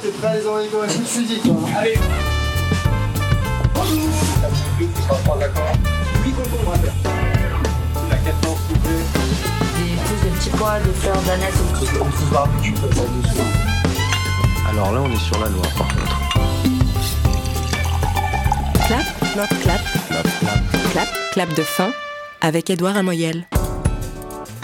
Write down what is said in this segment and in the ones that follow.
t'es prêt à les envoyer comme un fusil, toi Allez Bonjour Tu seras pas d'accord 8 concombres à faire. La 14 coupée. Des plus de petits pois, de fleurs d'aneth. On se barbecue comme ça dessus. Alors là, on est sur la Loire, par contre. Clap, clap, clap, clap, clap de fin avec Édouard Amoyel.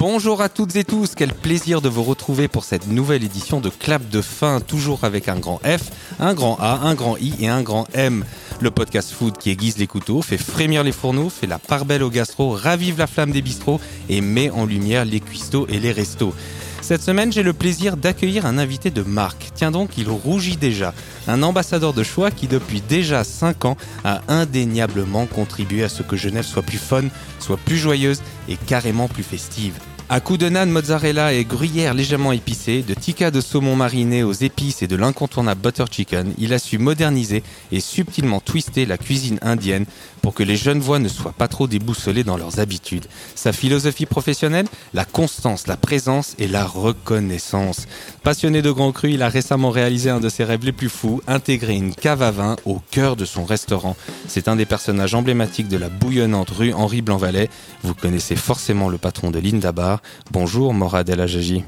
Bonjour à toutes et tous, quel plaisir de vous retrouver pour cette nouvelle édition de Clap de fin, toujours avec un grand F, un grand A, un grand I et un grand M. Le podcast food qui aiguise les couteaux, fait frémir les fourneaux, fait la part belle au gastro, ravive la flamme des bistrots et met en lumière les cuistots et les restos. Cette semaine, j'ai le plaisir d'accueillir un invité de marque. Tiens donc, il rougit déjà. Un ambassadeur de choix qui, depuis déjà 5 ans, a indéniablement contribué à ce que Genève soit plus fun, soit plus joyeuse et carrément plus festive. À coups de nan mozzarella et gruyère légèrement épicée, de tikka de saumon mariné aux épices et de l'incontournable butter chicken, il a su moderniser et subtilement twister la cuisine indienne pour que les jeunes voix ne soient pas trop déboussolés dans leurs habitudes. Sa philosophie professionnelle La constance, la présence et la reconnaissance. Passionné de grands crus, il a récemment réalisé un de ses rêves les plus fous, intégrer une cave à vin au cœur de son restaurant. C'est un des personnages emblématiques de la bouillonnante rue Henri Blanvalet. Vous connaissez forcément le patron de Linda Bar. Bonjour Morad El Ajaji.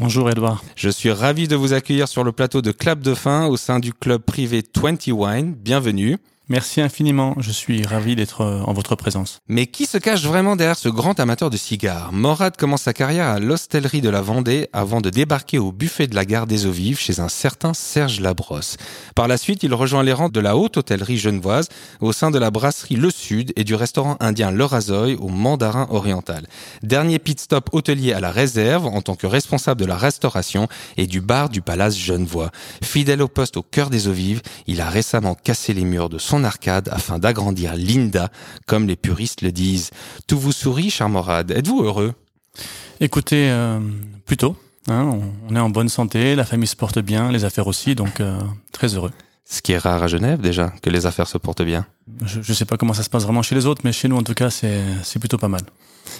Bonjour Edouard. Je suis ravi de vous accueillir sur le plateau de Clap de Fin au sein du club privé 20 Wine. Bienvenue. Merci infiniment, je suis ravi d'être euh, en votre présence. Mais qui se cache vraiment derrière ce grand amateur de cigares? Morad commence sa carrière à l'hostellerie de la Vendée avant de débarquer au buffet de la gare des Eaux Vives chez un certain Serge Labrosse. Par la suite, il rejoint les rangs de la haute hôtellerie genevoise au sein de la brasserie Le Sud et du restaurant indien Le Razoy au Mandarin Oriental. Dernier pit stop hôtelier à la réserve en tant que responsable de la restauration et du bar du Palace Genevois. Fidèle au poste au cœur des Eaux Vives, il a récemment cassé les murs de son arcade afin d'agrandir Linda, comme les puristes le disent. Tout vous sourit, cher Morad. Êtes-vous heureux? Écoutez, euh, plutôt, hein, on, est en bonne santé, la famille se porte bien, les affaires aussi, donc euh, très heureux. Ce qui est rare à Genève déjà, que les affaires se portent bien. Je ne sais pas comment ça se passe vraiment chez les autres, mais chez nous en tout cas, c'est plutôt pas mal.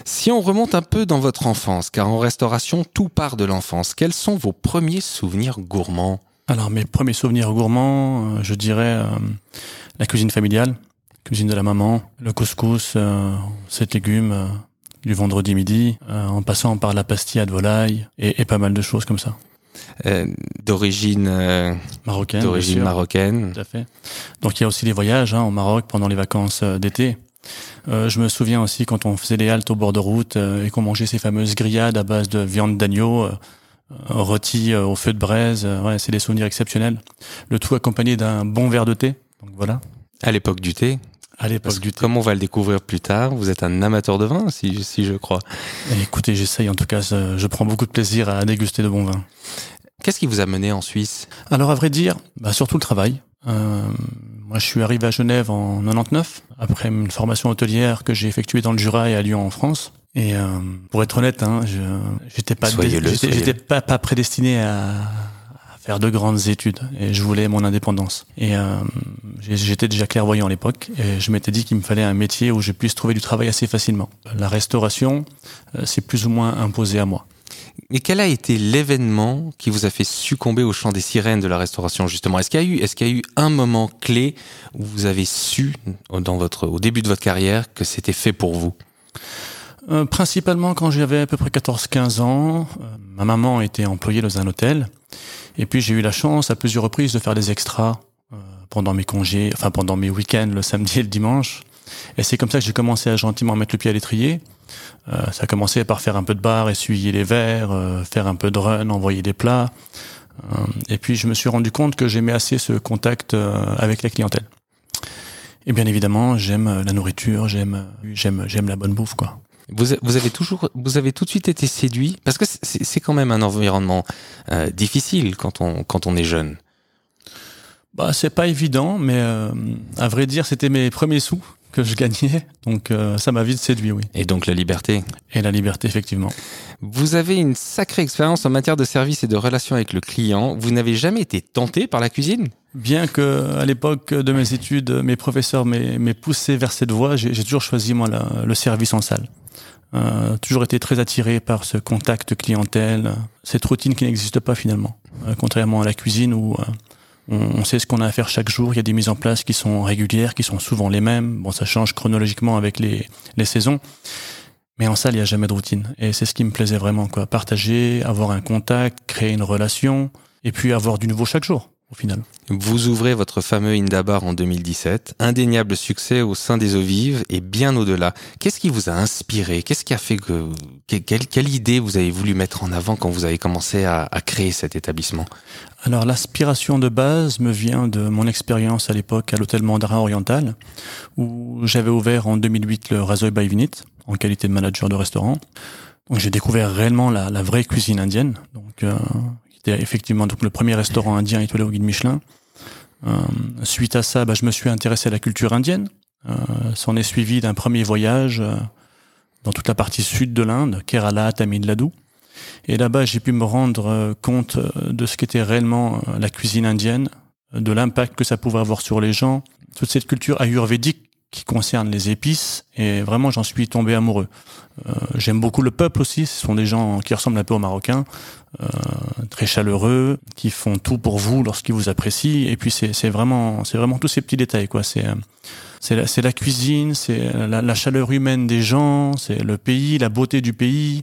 Si on remonte un peu dans votre enfance, car en restauration, tout part de l'enfance, quels sont vos premiers souvenirs gourmands? Alors mes premiers souvenirs gourmands, euh, je dirais euh, la cuisine familiale, cuisine de la maman, le couscous, euh, sept légumes euh, du vendredi midi, en passant par la pastilla de volaille et, et pas mal de choses comme ça. D'origine Marocaine. d'origine marocaine Tout à fait. Donc il y a aussi les voyages hein, au Maroc pendant les vacances d'été. Euh, je me souviens aussi quand on faisait des haltes au bord de route euh, et qu'on mangeait ces fameuses grillades à base de viande d'agneau euh, euh, rôtie euh, au feu de braise. Euh, ouais, c'est des souvenirs exceptionnels. Le tout accompagné d'un bon verre de thé. Donc voilà. à l'époque du thé. À l'époque du thé. comme on va le découvrir plus tard, vous êtes un amateur de vin, si, si je crois. Et écoutez, j'essaye en tout cas. Je prends beaucoup de plaisir à déguster de bons vins. Qu'est-ce qui vous a mené en Suisse? Alors à vrai dire, bah, surtout le travail. Euh, moi, je suis arrivé à Genève en 99 après une formation hôtelière que j'ai effectuée dans le Jura et à Lyon en France. Et euh, pour être honnête, hein, je j'étais pas j'étais- pas, pas prédestiné à, à faire de grandes études et je voulais mon indépendance. Et euh, j'étais déjà clairvoyant à l'époque et je m'étais dit qu'il me fallait un métier où je puisse trouver du travail assez facilement. La restauration, euh, c'est plus ou moins imposé à moi. Et quel a été l'événement qui vous a fait succomber au chant des sirènes de la restauration justement? Est-ce qu'il y a eu, est-ce qu'il y a eu un moment clé où vous avez su dans votre, au début de votre carrière que c'était fait pour vous? Euh, principalement quand j'avais à peu près 14-15 ans, euh, ma maman était employée dans un hôtel. Et puis j'ai eu la chance à plusieurs reprises de faire des extras euh, pendant mes congés, enfin pendant mes week-ends, le samedi et le dimanche. Et c'est comme ça que j'ai commencé à gentiment mettre le pied à l'étrier. Euh, ça a commencé par faire un peu de bar, essuyer les verres, faire un peu de run, envoyer des plats. Et puis je me suis rendu compte que j'aimais assez ce contact avec la clientèle. Et bien évidemment, j'aime la nourriture, j'aime, j'aime, j'aime la bonne bouffe, quoi. Vous, avez toujours, vous avez tout de suite été séduit parce que c'est quand même un environnement euh, difficile quand on, quand on est jeune. Bah, c'est pas évident, mais euh, à vrai dire, c'était mes premiers sous que je gagnais, donc euh, ça m'a vite séduit, oui. Et donc la liberté. Et la liberté, effectivement. Vous avez une sacrée expérience en matière de service et de relation avec le client. Vous n'avez jamais été tenté par la cuisine? Bien que à l'époque de mes études, mes professeurs m'aient poussé vers cette voie, j'ai j'ai toujours choisi moi la- le service en salle. Euh, toujours été très attiré par ce contact clientèle, cette routine qui n'existe pas finalement, euh, contrairement à la cuisine où euh, on, sait ce qu'on a à faire chaque jour. Il y a des mises en place qui sont régulières, qui sont souvent les mêmes. Bon, ça change chronologiquement avec les, les saisons. Mais en salle, il n'y a jamais de routine. Et c'est ce qui me plaisait vraiment, quoi. Partager, avoir un contact, créer une relation, et puis avoir du nouveau chaque jour, au final. Vous ouvrez votre fameux Indabar en 2017, indéniable succès au sein des eaux vives et bien au-delà. Qu'est-ce qui vous a inspiré? Qu'est-ce qui a fait que quelle, quelle, idée vous avez voulu mettre en avant quand vous avez commencé à, à créer cet établissement? Alors l'aspiration de base me vient de mon expérience à l'époque à l'hôtel Mandarin Oriental, où j'avais ouvert en 2008 le Rasoy by Vinit en qualité de manager de restaurant. Donc j'ai découvert réellement la, la, vraie cuisine indienne. Donc euh, c'était effectivement donc le premier restaurant indien étoilé au guide Michelin. Euh, suite à ça, bah, je me suis intéressé à la culture indienne. Euh, S'en est suivi d'un premier voyage euh, dans toute la partie sud de l'Inde, Kerala, Tamil Nadu. Et là-bas, j'ai pu me rendre euh, compte de ce qu'était réellement la cuisine indienne, de l'impact que ça pouvait avoir sur les gens, toute cette culture ayurvédique qui concerne les épices et vraiment j'en suis tombé amoureux. Euh, J'aime beaucoup le peuple aussi, ce sont des gens qui ressemblent un peu aux Marocains, euh, très chaleureux, qui font tout pour vous lorsqu'ils vous apprécient et puis c'est vraiment c'est vraiment tous ces petits détails quoi. C'est c'est la, cuisine, c'est la, la, chaleur humaine des gens, c'est le pays, la beauté du pays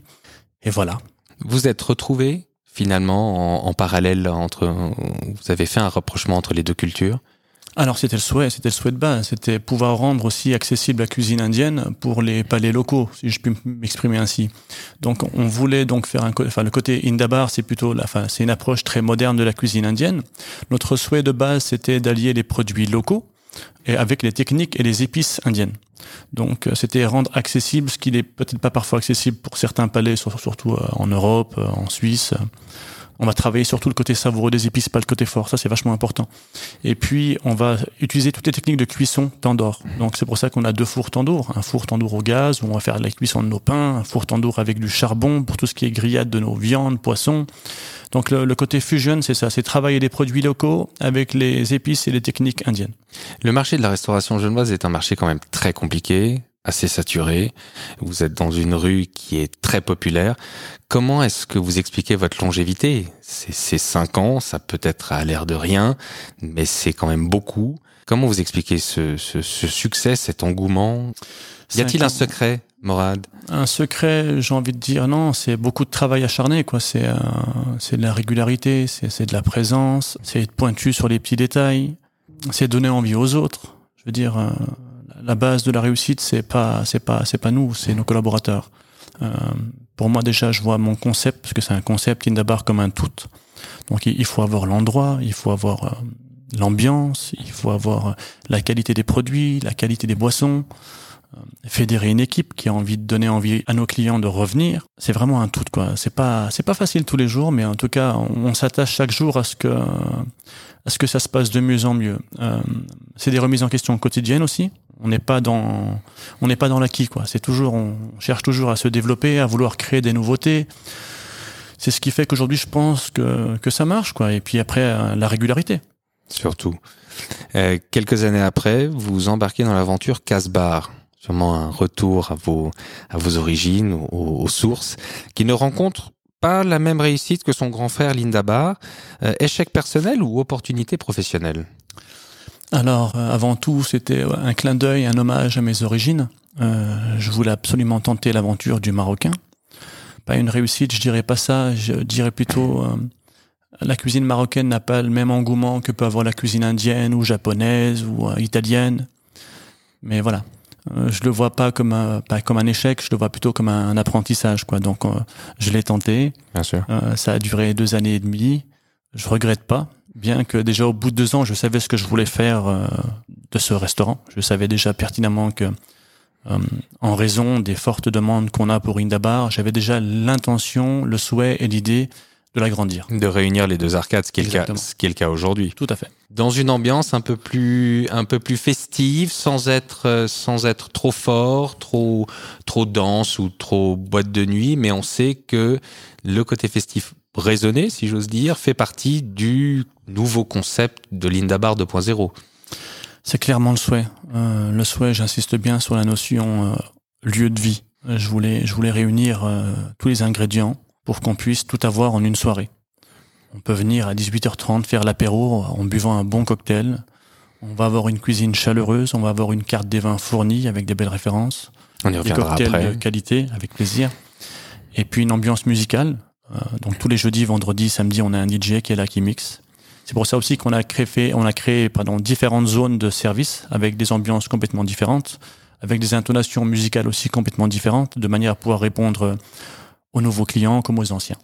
et voilà. Vous êtes retrouvé finalement en, en parallèle entre vous avez fait un rapprochement entre les deux cultures alors c'était le souhait, c'était le souhait de base, c'était pouvoir rendre aussi accessible la cuisine indienne pour les palais locaux, si je puis m'exprimer ainsi. Donc on voulait donc faire un, enfin le côté Indabar, c'est plutôt, la, enfin c'est une approche très moderne de la cuisine indienne. Notre souhait de base c'était d'allier les produits locaux et avec les techniques et les épices indiennes. Donc c'était rendre accessible ce qui n'est peut-être pas parfois accessible pour certains palais, surtout en Europe, en Suisse on va travailler surtout le côté savoureux des épices, pas le côté fort. Ça, c'est vachement important. Et puis, on va utiliser toutes les techniques de cuisson tandoor. Donc, c'est pour ça qu'on a deux fours tandoor. Un four tandoor au gaz, où on va faire la cuisson de nos pains. Un four tandoor avec du charbon pour tout ce qui est grillade de nos viandes, poissons. Donc, le, le côté fusion, c'est ça. C'est travailler les produits locaux avec les épices et les techniques indiennes. Le marché de la restauration genevoise est un marché quand même très compliqué assez saturé, vous êtes dans une rue qui est très populaire. Comment est-ce que vous expliquez votre longévité? C'est cinq ans, ça peut être à l'air de rien, mais c'est quand même beaucoup. Comment vous expliquez ce, ce, ce succès, cet engouement? Y a-t-il un secret, Morad? Un secret, j'ai envie de dire non, c'est beaucoup de travail acharné, quoi. C'est euh, de la régularité, c'est de la présence, c'est être pointu sur les petits détails, c'est donner envie aux autres. Je veux dire. Euh, la base de la réussite, c'est pas, c'est pas, c'est pas nous, c'est nos collaborateurs. Euh, pour moi, déjà, je vois mon concept, parce que c'est un concept Indabar comme un tout. Donc, il faut avoir l'endroit, il faut avoir euh, l'ambiance, il faut avoir la qualité des produits, la qualité des boissons, euh, fédérer une équipe qui a envie de donner envie à nos clients de revenir. C'est vraiment un tout, quoi. C'est pas, c'est pas facile tous les jours, mais en tout cas, on, on s'attache chaque jour à ce que, à ce que ça se passe de mieux en mieux. Euh, c'est des remises en question quotidiennes aussi. On n'est pas dans, on n'est pas dans l'acquis, quoi. C'est toujours, on cherche toujours à se développer, à vouloir créer des nouveautés. C'est ce qui fait qu'aujourd'hui, je pense que, que ça marche, quoi. Et puis après, euh, la régularité. Surtout. Euh, quelques années après, vous embarquez dans l'aventure Casbar. Sûrement un retour à vos, à vos origines, aux, sources, qui ne rencontre pas la même réussite que son grand frère Linda Barr. Euh, échec personnel ou opportunité professionnelle? Alors, euh, avant tout, c'était un clin d'œil, un hommage à mes origines. Euh, je voulais absolument tenter l'aventure du Marocain. Pas une réussite, je dirais pas ça. Je dirais plutôt euh, la cuisine marocaine n'a pas le même engouement que peut avoir la cuisine indienne ou japonaise ou euh, italienne. Mais voilà, je le vois pas comme un, pas comme un échec, je le vois plutôt comme un, un apprentissage, quoi. Donc, je l'ai tenté. Bien sûr. ça a duré deux années et demie. Je regrette pas bien que déjà au bout de deux ans, je savais ce que je voulais faire euh, de ce restaurant. Je savais déjà pertinemment que, euh, en raison des fortes demandes qu'on a pour Indabar, j'avais déjà l'intention, le souhait et l'idée de l'agrandir. De réunir les deux arcades, ce qui est le cas, ce qui est le cas aujourd'hui. Tout à fait. Dans une ambiance un peu plus, un peu plus festive, sans être, euh, sans être trop fort, trop, trop dense ou trop boîte de nuit, mais on sait que le côté festif raisonné, si j'ose dire, fait partie du nouveau concept de l'Indabar 2.0. C'est clairement le souhait. Euh, le souhait, j'insiste bien sur la notion euh, lieu de vie. Je voulais, je voulais réunir euh, tous les ingrédients pour qu'on puisse tout avoir en une soirée. On peut venir à 18h30 faire l'apéro en buvant un bon cocktail. On va avoir une cuisine chaleureuse, on va avoir une carte des vins fournie avec des belles références, On y des reviendra cocktails après. de qualité avec plaisir, et puis une ambiance musicale. Euh, donc tous les jeudis, vendredis, samedis, on a un DJ qui est là qui mixe. C'est pour ça aussi qu'on a créé, on a créé différentes zones de service avec des ambiances complètement différentes, avec des intonations musicales aussi complètement différentes, de manière à pouvoir répondre aux nouveaux clients comme aux anciens.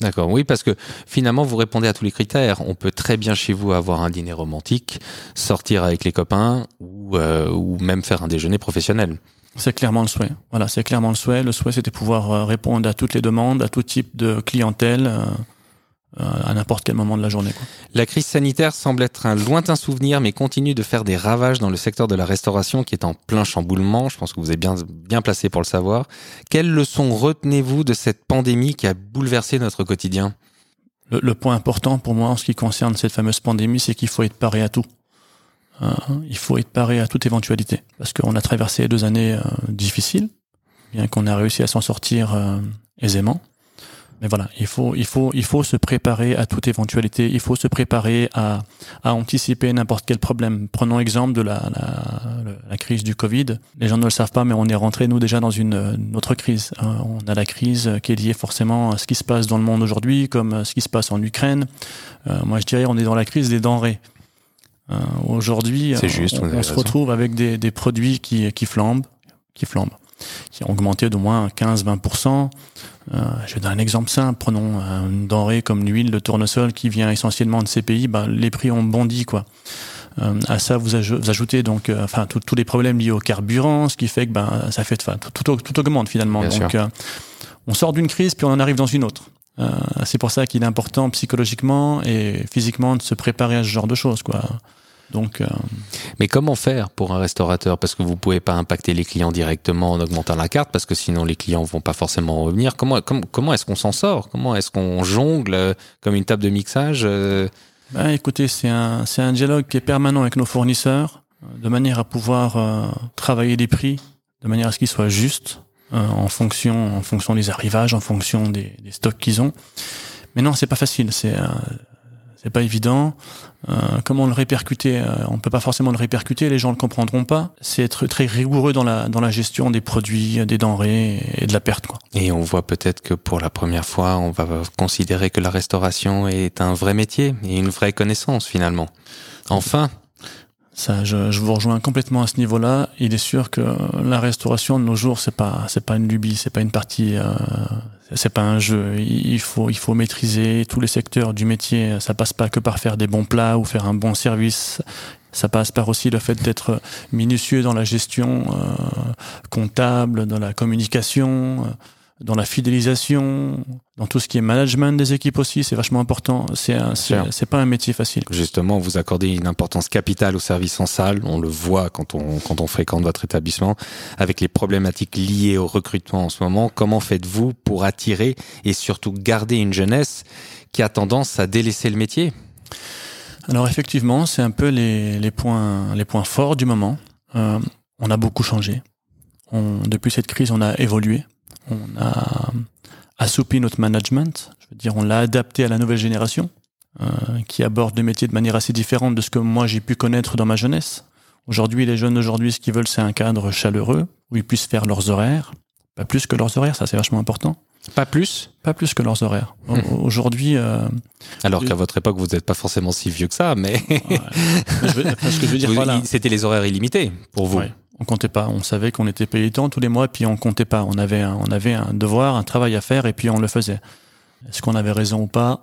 D'accord, oui, parce que finalement, vous répondez à tous les critères. On peut très bien chez vous avoir un dîner romantique, sortir avec les copains ou, euh, ou même faire un déjeuner professionnel. C'est clairement le souhait. Voilà, c'est clairement le souhait. Le souhait, c'était pouvoir euh, répondre à toutes les demandes, à tout type de clientèle, euh, euh, à n'importe quel moment de la journée. Quoi. La crise sanitaire semble être un lointain souvenir, mais continue de faire des ravages dans le secteur de la restauration qui est en plein chamboulement. Je pense que vous êtes bien, bien placé pour le savoir. Quelles leçons retenez-vous de cette pandémie qui a bouleversé notre quotidien? Le, le point important pour moi en ce qui concerne cette fameuse pandémie, c'est qu'il faut être paré à tout. Euh, il faut être paré à toute éventualité. Parce qu'on a traversé deux années euh, difficiles, bien qu'on a réussi à s'en sortir euh, aisément. Mais voilà, il faut, il faut, il faut se préparer à toute éventualité. Il faut se préparer à, à anticiper n'importe quel problème. Prenons exemple de la, la, la crise du Covid. Les gens ne le savent pas, mais on est rentré nous déjà dans une, une autre crise. On a la crise qui est liée forcément à ce qui se passe dans le monde aujourd'hui, comme ce qui se passe en Ukraine. Moi, je dirais, on est dans la crise des denrées. Euh, aujourd'hui, euh, on, on se retrouve avec des, des produits qui, qui flambent, qui flambent, qui ont augmenté d'au moins 15-20%. Euh, je vais donner un exemple simple. Prenons euh, une denrée comme l'huile de tournesol qui vient essentiellement de ces pays. Ben, les prix ont bondi, quoi. Euh, à ça, vous, aj- vous ajoutez donc, euh, enfin, tous- les problèmes liés au carburant, ce qui fait que ben, ça fait, enfin, tout, tout, tout augmente finalement. Bien donc, euh, on sort d'une crise puis on en arrive dans une autre. Euh, c'est pour ça qu'il est important psychologiquement et physiquement de se préparer à ce genre de choses, quoi. Donc, euh, Mais comment faire pour un restaurateur? Parce que vous pouvez pas impacter les clients directement en augmentant la carte, parce que sinon les clients vont pas forcément revenir. Comment, comment, comment est-ce qu'on s'en sort? Comment est-ce qu'on jongle euh, comme une table de mixage euh, Ben, écoutez, c'est un, un dialogue qui est permanent avec nos fournisseurs, de manière à pouvoir euh, travailler les prix, de manière à ce qu'ils soient justes euh, en fonction, en fonction des arrivages, en fonction des, des stocks qu'ils ont. Mais non, c'est pas facile, c'est c'est pas évident. Euh, comment le répercuter euh, On peut pas forcément le répercuter, les gens le comprendront pas. C'est être très rigoureux dans la dans la gestion des produits, des denrées et de la perte, quoi. Et on voit peut-être que pour la première fois, on va considérer que la restauration est un vrai métier et une vraie connaissance finalement. Enfin, Ça, je, je vous rejoins complètement à ce niveau-là. Il est sûr que la restauration de nos jours, c'est pas, c'est pas une lubie, c'est pas une partie, euh, c'est pas un jeu. Il faut, il faut maîtriser tous les secteurs du métier. Ça passe pas que par faire des bons plats ou faire un bon service. Ça passe par aussi le fait d'être minutieux dans la gestion euh, comptable, dans la communication, euh, dans la fidélisation, dans tout ce qui est management des équipes aussi. C'est vachement important. C'est, c'est, pas un métier facile. justement, vous accordez une importance capitale au service en salle. On le voit quand on, quand on fréquente votre établissement. Avec les problématiques liées au recrutement en ce moment, comment faites-vous pour attirer et surtout garder une jeunesse qui a tendance à délaisser le métier? Alors effectivement, c'est un peu les, les, points, les points forts du moment. Euh, on a beaucoup changé. On, depuis cette crise, on a évolué. On a assoupli notre management. Je veux dire, on l'a adapté à la nouvelle génération euh, qui aborde le métier de manière assez différente de ce que moi j'ai pu connaître dans ma jeunesse. Aujourd'hui, les jeunes d'aujourd'hui, ce qu'ils veulent, c'est un cadre chaleureux où ils puissent faire leurs horaires. Pas plus que leurs horaires, ça c'est vachement important. Pas plus? Pas plus que leurs horaires. Au- Aujourd'hui, euh, Alors qu'à votre époque, vous n'êtes pas forcément si vieux que ça, mais je veux- enfin, ce que je veux dire, voilà. c'était les horaires illimités pour vous. Ouais. On comptait pas. On savait qu'on était payé tant tous les mois, puis on comptait pas. On avait, un, on avait un devoir, un travail à faire, et puis on le faisait. Est-ce qu'on avait raison ou pas?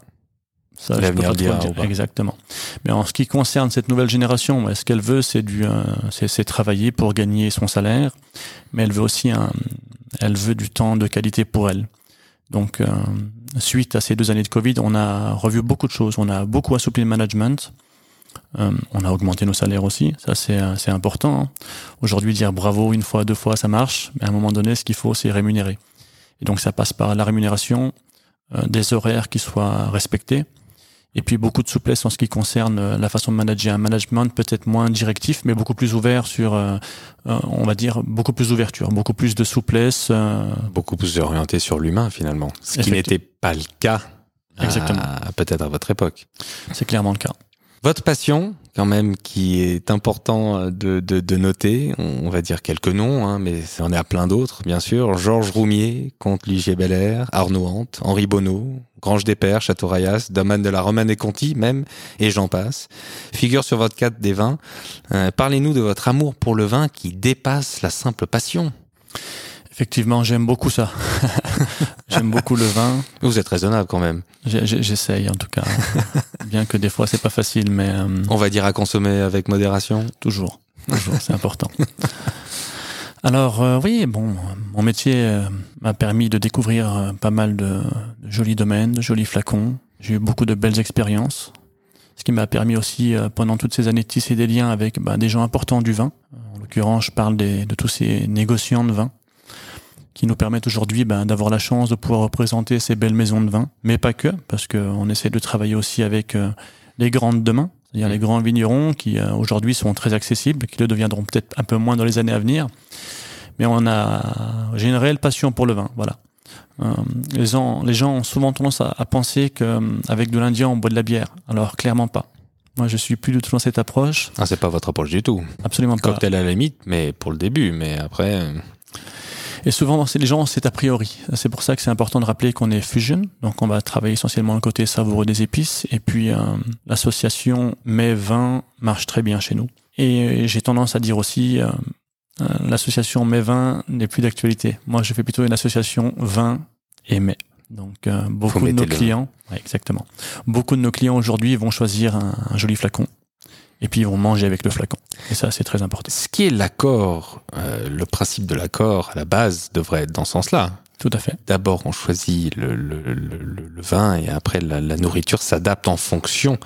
Ça, je peux pas dire. ou pas. Exactement. Mais en ce qui concerne cette nouvelle génération, ce qu'elle veut, c'est du, euh, c'est, c'est travailler pour gagner son salaire, mais elle veut aussi un, elle veut du temps de qualité pour elle. Donc, euh, suite à ces deux années de Covid, on a revu beaucoup de choses. On a beaucoup assoupli le management. Euh, on a augmenté nos salaires aussi. Ça, c'est, euh, important. hein. Aujourd'hui, dire bravo une fois, deux fois, ça marche. Mais à un moment donné, ce qu'il faut, c'est rémunérer. Et donc, ça passe par la rémunération, euh, des horaires qui soient respectés. Et puis beaucoup de souplesse en ce qui concerne euh, la façon de manager. Un management peut-être moins directif, mais beaucoup plus ouvert sur, euh, on va dire, beaucoup plus d'ouverture, beaucoup plus de souplesse. Beaucoup plus orienté sur l'humain finalement. Ce qui n'était pas le cas Exactement. peut-être à votre époque. c'est clairement le cas. Votre passion, quand même, qui est important de, de, de noter, on va dire quelques noms, hein, mais on est à plein d'autres, bien sûr. Georges Roumier, comte Ligier Belair, Arnaud Hante, Henri Bonneau, Grange des Pères, Château Rayas, domaine de la Romane et Conti, même, et j'en passe. Figure sur votre carte des vins. Euh, Parlez-nous de votre amour pour le vin qui dépasse la simple passion. Effectivement, j'aime beaucoup ça. j'aime beaucoup le vin. Vous êtes raisonnable quand même. J'essaye en tout cas, bien que des fois c'est pas facile, mais euh, On va dire à consommer avec modération. toujours, toujours, c'est important. Alors euh, oui, bon, mon métier euh, m'a permis de découvrir pas mal de, de jolis domaines, de jolis flacons. J'ai eu beaucoup de belles expériences, ce qui m'a permis aussi euh, pendant toutes ces années de tisser des liens avec bah, des gens importants du vin. En l'occurrence, je parle des- de tous ces négociants de vin qui nous permettent aujourd'hui ben, d'avoir la chance de pouvoir représenter ces belles maisons de vin, mais pas que, parce qu'on essaie de travailler aussi avec euh, les grandes demain, c'est-à-dire les grands vignerons qui euh, aujourd'hui sont très accessibles, qui le deviendront peut-être un peu moins dans les années à venir. Mais on a, j'ai une réelle passion pour le vin, voilà. Euh, les, gens, les gens ont souvent tendance à, à penser qu'avec de l'Indien on boit de la bière, alors clairement pas. Moi, je suis plus du tout dans cette approche, Ah, c'est pas votre approche du tout. absolument pas. Cocktail à la limite, mais pour le début. Mais après, Et souvent, c'est les gens, c'est a priori. C'est pour ça que c'est important de rappeler qu'on est fusion. Donc, on va travailler essentiellement le côté savoureux des épices. Et puis, euh, l'association mets-vin marche très bien chez nous. Et j'ai tendance à dire aussi, euh, euh, l'association mets-vin n'est plus d'actualité. Moi, je fais plutôt une association vin et mets. Donc, euh, beaucoup de nos clients, ouais, exactement. Beaucoup de nos clients aujourd'hui vont choisir un, un joli flacon. Et puis, ils vont manger avec le flacon. Et ça, c'est très important. ce qui est l'accord, euh, le principe de l'accord à la base devrait être dans ce sens-là. Tout à fait. D'abord, on choisit le, le, le, le- le vin et après, la, la nourriture s'adapte en fonction,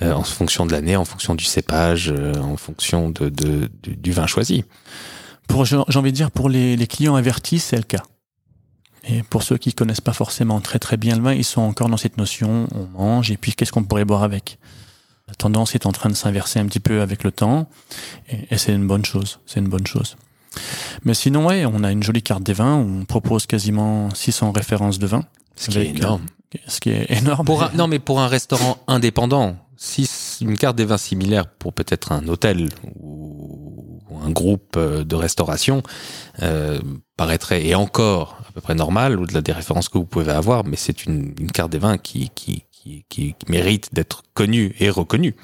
euh, en fonction de l'année, en fonction du cépage, euh, en fonction de, de- du, du vin choisi. Pour, j'ai j'ai envie de dire, pour les, les clients avertis, c'est le cas. Et pour ceux qui connaissent pas forcément très très bien le vin, ils sont encore dans cette notion, on mange, et puis qu'est-ce qu'on pourrait boire avec? La tendance est en train de s'inverser un petit peu avec le temps, et, et c'est une bonne chose, c'est une bonne chose. Mais sinon, ouais, on a une jolie carte des vins, on propose quasiment 600 références de vin, Ce qui est Avec, énorme. ce qui est énorme. Pour un, non, mais pour un restaurant indépendant, si une carte des vins similaire pour peut-être un hôtel ou, ou un groupe euh, de restauration euh, paraîtrait et encore à peu près normal au-delà des références que vous pouvez avoir, mais c'est une, une carte des vins qui, qui, qui, qui mérite d'être connue et reconnue.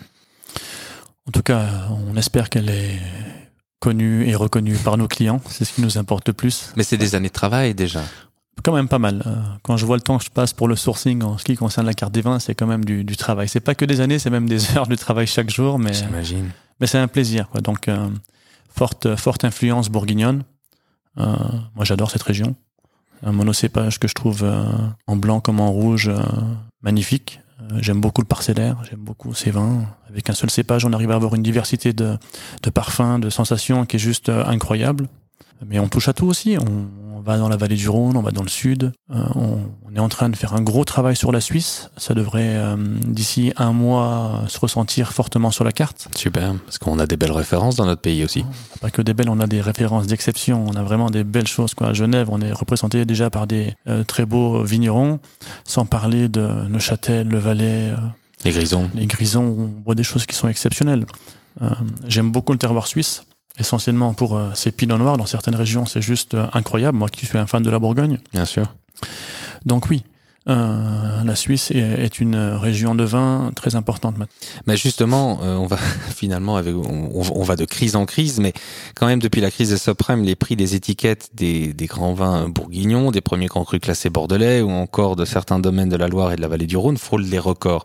En tout cas, on espère qu'elle est connue et reconnue par nos clients, c'est ce qui nous importe le plus. Mais c'est des années de travail déjà. quand même pas mal. Euh, Quand je vois le temps que je passe pour le sourcing en ce qui concerne la carte des vins, c'est quand même du, du travail. C'est pas que des années, c'est même des heures de travail chaque jour, mais, J'imagine. mais c'est un plaisir. Quoi. Donc, euh, forte, forte influence bourguignonne. Euh, moi, j'adore cette région. Un monocépage que je trouve euh, en blanc comme en rouge magnifique. Euh, J'aime beaucoup le parcellaire, j'aime beaucoup ces vins. Avec un seul cépage, on arrive à avoir une diversité de, de parfums, de sensations qui est juste euh, incroyable. Mais on touche à tout aussi. On, on va dans la vallée du Rhône, on va dans le sud. Euh, on, on est en train de faire un gros travail sur la Suisse. Ça devrait euh, d'ici un mois se ressentir fortement sur la carte. Super, parce qu'on a des belles références dans notre pays aussi. Pas que des belles, on a des références d'exception. On a vraiment des belles choses. Quoi. À Genève, on est représenté déjà par des euh, très beaux vignerons, sans parler de Neuchâtel, le Valais, Les grisons. les Grisons. On voit des choses qui sont exceptionnelles. J'aime beaucoup le terroir suisse. Essentiellement pour euh, ces pinots noirs dans certaines régions, c'est juste euh, incroyable. Moi qui suis un fan de la Bourgogne, Bien sûr. donc oui, euh, la Suisse est, est une région de vin très importante maintenant. Mais justement, euh, on va finalement avec, on, on va de crise en crise, mais quand même depuis la crise des subprimes, les prix des étiquettes des, des grands vins bourguignons, des premiers grands crus classés bordelais ou encore de certains domaines de la Loire et de la vallée du Rhône frôlent les records.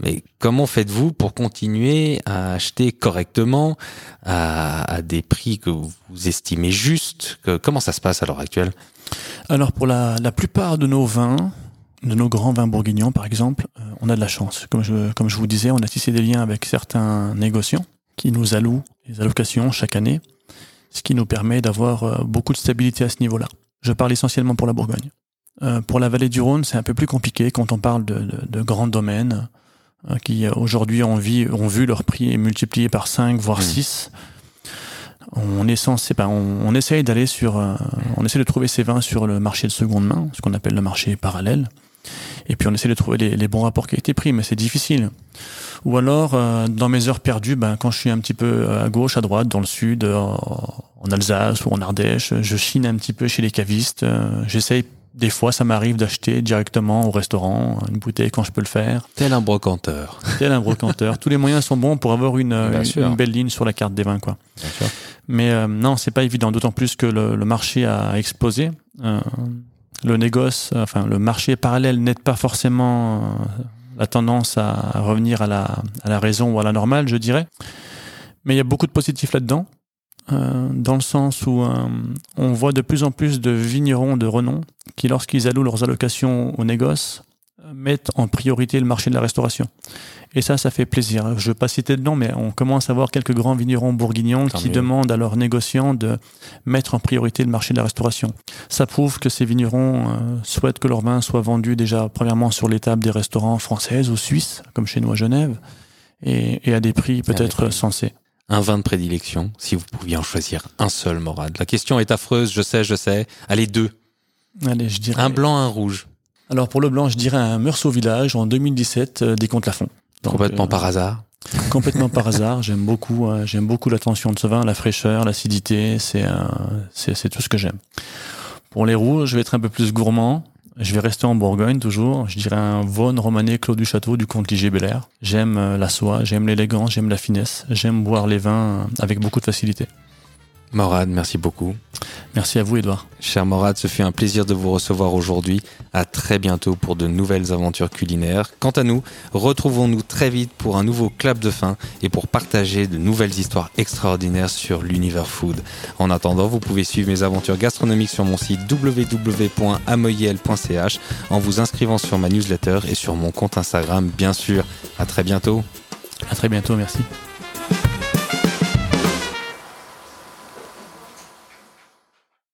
Mais comment faites-vous pour continuer à acheter correctement à, à des prix que vous estimez justes? Que, Comment ça se passe à l'heure actuelle? Alors pour la, la plupart de nos vins, de nos grands vins bourguignons par exemple, euh, on a de la chance. Comme je, comme je vous disais, on a tissé des liens avec certains négociants qui nous allouent des allocations chaque année, ce qui nous permet d'avoir euh, beaucoup de stabilité à ce niveau-là. Je parle essentiellement pour la Bourgogne. Euh, pour la vallée du Rhône, c'est un peu plus compliqué quand on parle de, de, de grands domaines. euh, qui aujourd'hui ont, vu- ont vu leur prix multiplié par 5 voire Mm. 6. On est censé, ben, on, on essaye d'aller sur, euh, on essaie de trouver ces vins sur le marché de seconde main, ce qu'on appelle le marché parallèle. Et puis on essaie de trouver les, les bons rapports qualité-prix, mais c'est difficile. Ou alors, euh, dans mes heures perdues, ben, quand je suis un petit peu euh, à gauche, à droite, dans le sud, euh, en Alsace ou en Ardèche, je chine un petit peu chez les cavistes. euh, J'essaye, des fois, ça m'arrive d'acheter directement au restaurant une bouteille quand je peux le faire. Tel un brocanteur. Tel un brocanteur. Tous les moyens sont bons pour avoir une, Bien une, sûr. une belle ligne sur la carte des vins, quoi. Mais euh, non, c'est pas évident, d'autant plus que le, le marché a explosé. Le négoce, euh, enfin le marché parallèle n'aide pas forcément euh, la tendance à revenir à la, raison ou à la normale, je dirais. Mais il y a beaucoup de positifs là-dedans, euh, dans le sens où on voit de plus en plus de vignerons de renom qui, lorsqu'ils allouent leurs allocations au négoce, mettent en priorité le marché de la restauration. Et ça, ça fait plaisir. Je ne veux pas citer de nom, mais on commence à voir quelques grands vignerons bourguignons Tant qui mieux. demandent à leurs négociants de mettre en priorité le marché de la restauration. Ça prouve que ces vignerons euh, souhaitent que leur vin soit vendu déjà premièrement sur les tables des restaurants françaises ou suisses, comme chez nous à Genève, et, et à des prix peut-être sensés. Un vin de prédilection, si vous pouviez en choisir un seul, Morad. La question est affreuse, je sais, je sais. Allez, deux. Allez, je dirais. Un blanc, un rouge. Alors pour le blanc, je dirais un Meursault Village en 2017 euh, des Comtes-Lafont. Donc, Complètement euh, par hasard. Complètement par hasard. J'aime beaucoup, euh, j'aime beaucoup l'attention de ce vin, la fraîcheur, l'acidité. C'est, euh, c'est, c'est tout ce que j'aime. Pour les rouges, je vais être un peu plus gourmand. Je vais rester en Bourgogne toujours. Je dirais un Vaune Romanée Clos du Château du comte Ligier Belair. J'aime la soie, j'aime l'élégance, j'aime la finesse. J'aime boire les vins avec beaucoup de facilité. Morad, merci beaucoup. Merci à vous, Edouard. Cher Morad, ce fut un plaisir de vous recevoir aujourd'hui. À très bientôt pour de nouvelles aventures culinaires. Quant à nous, retrouvons-nous très vite pour un nouveau clap de fin et pour partager de nouvelles histoires extraordinaires sur l'univers food. En attendant, vous pouvez suivre mes aventures gastronomiques sur mon site www.amoyel.ch en vous inscrivant sur ma newsletter et sur mon compte Instagram, bien sûr. À très bientôt. À très bientôt, merci.